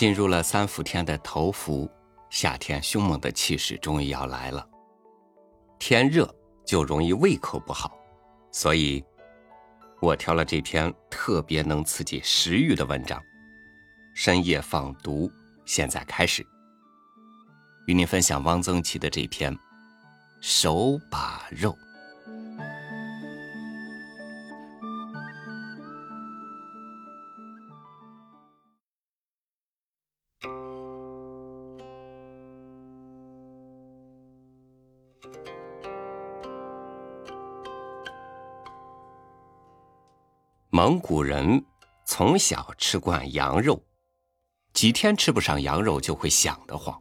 进入了三伏天的头伏，夏天凶猛的气势终于要来了。天热就容易胃口不好，所以，我挑了这篇特别能刺激食欲的文章。深夜放毒，现在开始，与您分享汪曾祺的这篇《手把肉》。蒙古人从小吃惯羊肉，几天吃不上羊肉就会想得慌。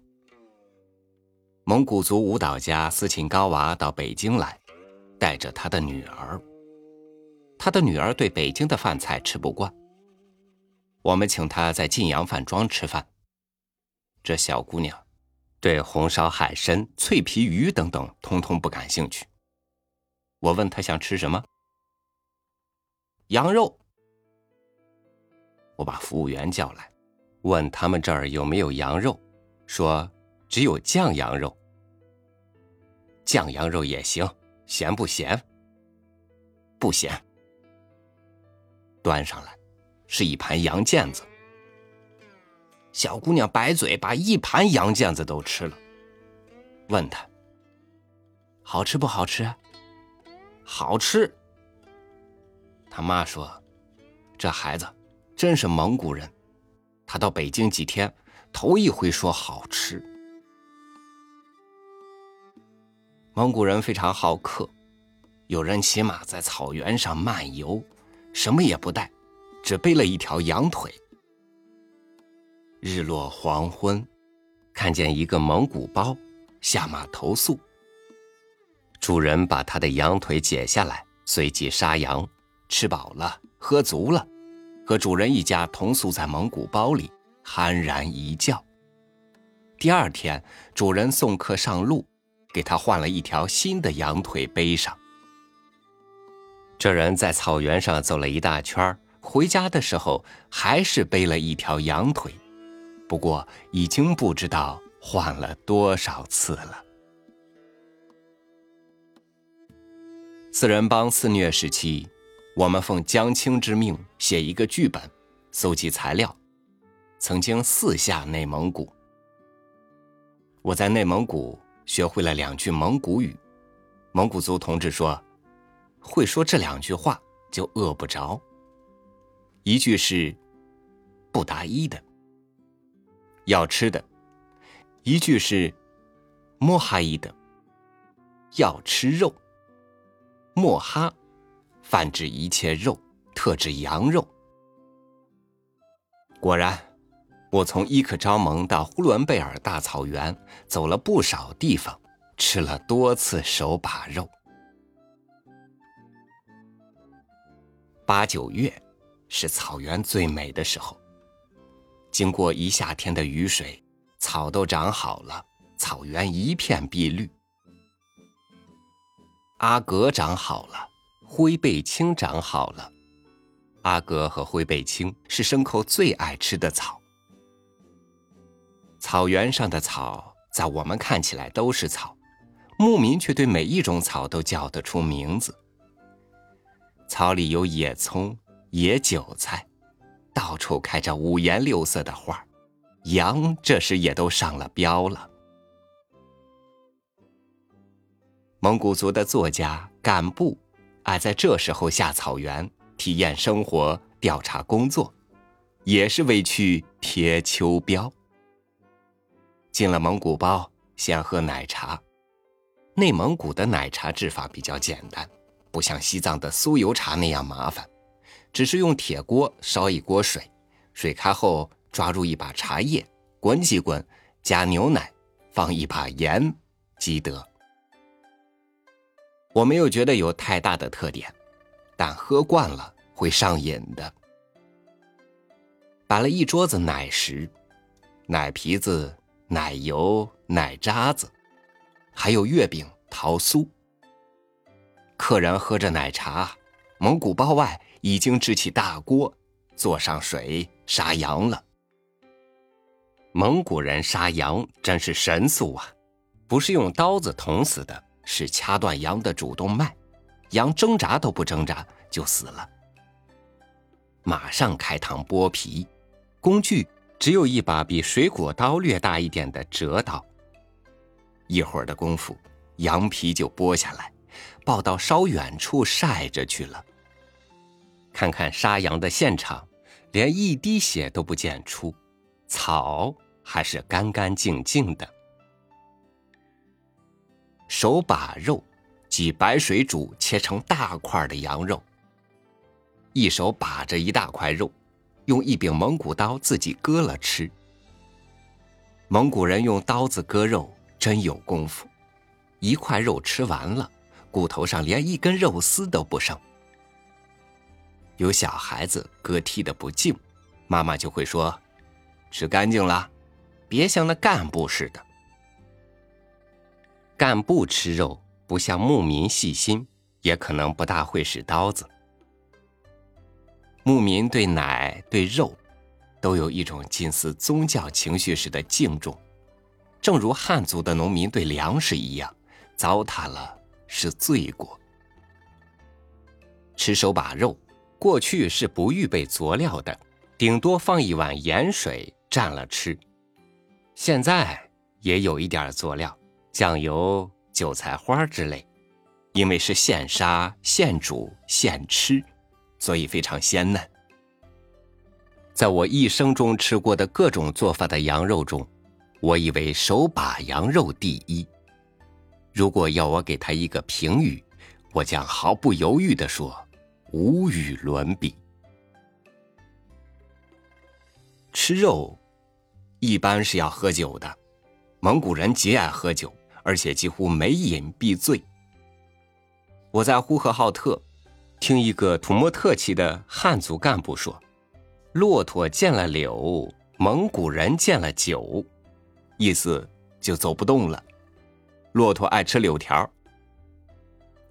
蒙古族舞蹈家斯琴高娃到北京来，带着他的女儿。他的女儿对北京的饭菜吃不惯。我们请他在晋阳饭庄吃饭。这小姑娘对红烧海参、脆皮鱼等等通通不感兴趣。我问她想吃什么？羊肉，我把服务员叫来，问他们这儿有没有羊肉，说只有酱羊肉。酱羊肉也行，咸不咸？不咸。端上来，是一盘羊腱子。小姑娘白嘴把一盘羊腱子都吃了，问他好吃不好吃？好吃。他妈说：“这孩子真是蒙古人，他到北京几天，头一回说好吃。蒙古人非常好客，有人骑马在草原上漫游，什么也不带，只背了一条羊腿。日落黄昏，看见一个蒙古包，下马投宿。主人把他的羊腿解下来，随即杀羊。”吃饱了，喝足了，和主人一家同宿在蒙古包里，酣然一觉。第二天，主人送客上路，给他换了一条新的羊腿背上。这人在草原上走了一大圈，回家的时候还是背了一条羊腿，不过已经不知道换了多少次了。四人帮肆虐时期。我们奉江青之命写一个剧本，搜集材料，曾经四下内蒙古。我在内蒙古学会了两句蒙古语，蒙古族同志说，会说这两句话就饿不着。一句是不达一的要吃的，一句是莫哈伊的要吃肉，莫哈。泛指一切肉，特指羊肉。果然，我从伊克昭盟到呼伦贝尔大草原走了不少地方，吃了多次手把肉。八九月是草原最美的时候，经过一夏天的雨水，草都长好了，草原一片碧绿。阿格长好了。灰背青长好了，阿哥和灰背青是牲口最爱吃的草。草原上的草，在我们看起来都是草，牧民却对每一种草都叫得出名字。草里有野葱、野韭菜，到处开着五颜六色的花羊这时也都上了膘了。蒙古族的作家干部。爱在这时候下草原体验生活、调查工作，也是为去贴秋膘。进了蒙古包，先喝奶茶。内蒙古的奶茶制法比较简单，不像西藏的酥油茶那样麻烦，只是用铁锅烧一锅水，水开后抓入一把茶叶，滚几滚，加牛奶，放一把盐，即得。我没有觉得有太大的特点，但喝惯了会上瘾的。摆了一桌子奶食，奶皮子、奶油、奶渣子，还有月饼、桃酥。客人喝着奶茶，蒙古包外已经支起大锅，做上水杀羊了。蒙古人杀羊真是神速啊！不是用刀子捅死的，是掐断羊的主动脉，羊挣扎都不挣扎就死了。马上开膛剥皮，工具只有一把比水果刀略大一点的折刀。一会儿的功夫，羊皮就剥下来，抱到稍远处晒着去了。看看杀羊的现场，连一滴血都不见出，草还是干干净净的。手把肉，挤白水煮切成大块的羊肉。一手把着一大块肉，用一柄蒙古刀自己割了吃。蒙古人用刀子割肉真有功夫，一块肉吃完了，骨头上连一根肉丝都不剩。有小孩子割剔的不净，妈妈就会说：“吃干净了，别像那干部似的。”干部吃肉不像牧民细心，也可能不大会使刀子。牧民对奶对肉，都有一种近似宗教情绪似的敬重，正如汉族的农民对粮食一样，糟蹋了是罪过。吃手把肉，过去是不预备佐料的，顶多放一碗盐水蘸了吃。现在也有一点佐料。酱油、韭菜花之类，因为是现杀、现煮、现吃，所以非常鲜嫩。在我一生中吃过的各种做法的羊肉中，我以为手把羊肉第一。如果要我给他一个评语，我将毫不犹豫地说：无与伦比。吃肉一般是要喝酒的，蒙古人极爱喝酒。而且几乎每饮必醉。我在呼和浩特听一个土默特旗的汉族干部说：“骆驼见了柳，蒙古人见了酒，意思就走不动了。骆驼爱吃柳条。”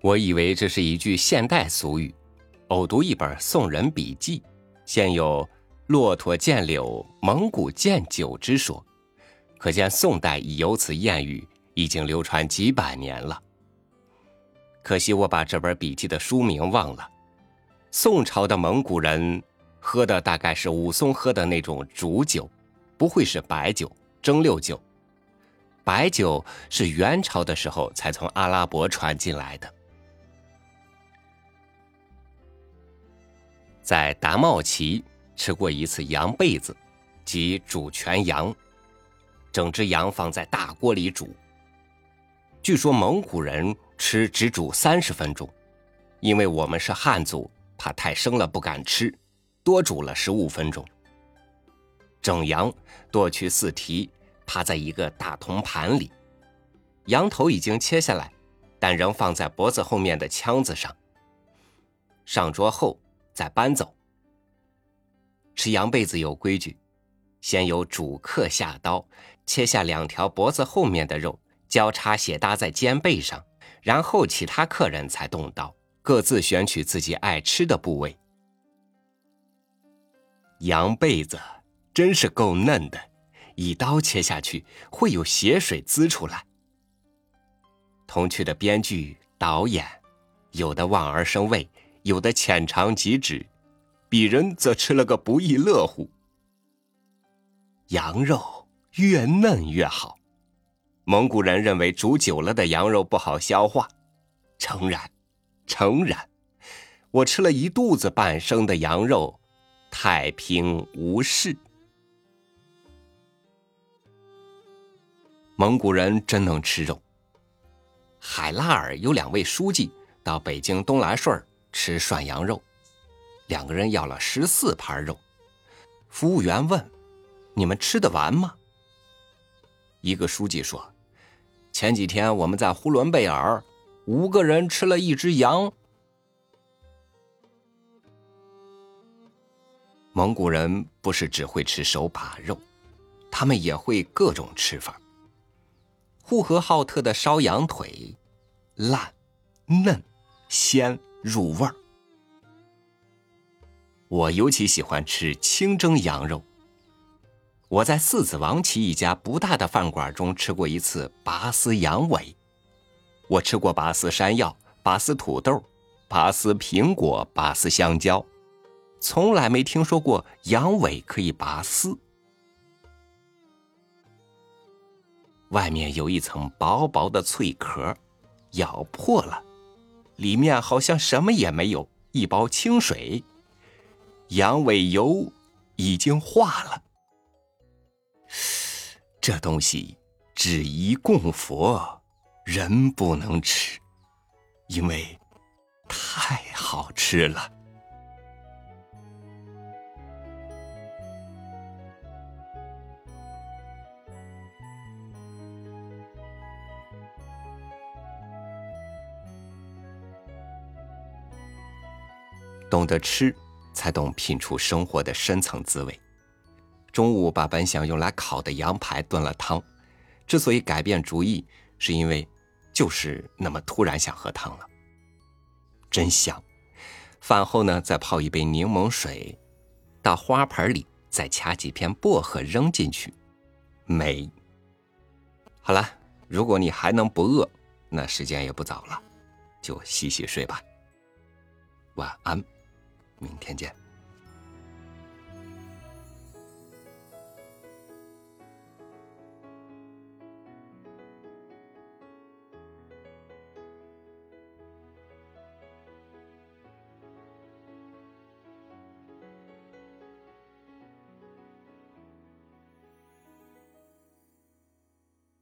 我以为这是一句现代俗语，偶读一本宋人笔记，现有“骆驼见柳，蒙古见酒”之说，可见宋代已有此谚语。已经流传几百年了。可惜我把这本笔记的书名忘了。宋朝的蒙古人喝的大概是武松喝的那种煮酒，不会是白酒、蒸馏酒。白酒是元朝的时候才从阿拉伯传进来的。在达茂旗吃过一次羊背子，即煮全羊，整只羊放在大锅里煮。据说蒙古人吃只煮三十分钟，因为我们是汉族，怕太生了不敢吃，多煮了十五分钟。整羊剁去四蹄，趴在一个大铜盘里，羊头已经切下来，但仍放在脖子后面的腔子上。上桌后再搬走。吃羊背子有规矩，先由主客下刀，切下两条脖子后面的肉。交叉斜搭在肩背上，然后其他客人才动刀，各自选取自己爱吃的部位。羊背子真是够嫩的，一刀切下去会有血水滋出来。童趣的编剧、导演，有的望而生畏，有的浅尝即止，鄙人则吃了个不亦乐乎。羊肉越嫩越好。蒙古人认为煮久了的羊肉不好消化，诚然，诚然，我吃了一肚子半生的羊肉，太平无事。蒙古人真能吃肉。海拉尔有两位书记到北京东来顺吃涮羊肉，两个人要了十四盘肉。服务员问：“你们吃得完吗？”一个书记说。前几天我们在呼伦贝尔，五个人吃了一只羊。蒙古人不是只会吃手把肉，他们也会各种吃法。呼和浩特的烧羊腿，烂、嫩、鲜、入味儿。我尤其喜欢吃清蒸羊肉。我在四子王旗一家不大的饭馆中吃过一次拔丝羊尾。我吃过拔丝山药、拔丝土豆、拔丝苹果、拔丝香蕉，从来没听说过羊尾可以拔丝。外面有一层薄薄的脆壳，咬破了，里面好像什么也没有，一包清水。羊尾油已经化了。这东西只宜供佛，人不能吃，因为太好吃了。懂得吃，才懂品出生活的深层滋味。中午把本想用来烤的羊排炖了汤，之所以改变主意，是因为就是那么突然想喝汤了，真香。饭后呢，再泡一杯柠檬水，到花盆里再掐几片薄荷扔进去，美。好了，如果你还能不饿，那时间也不早了，就洗洗睡吧。晚安，明天见。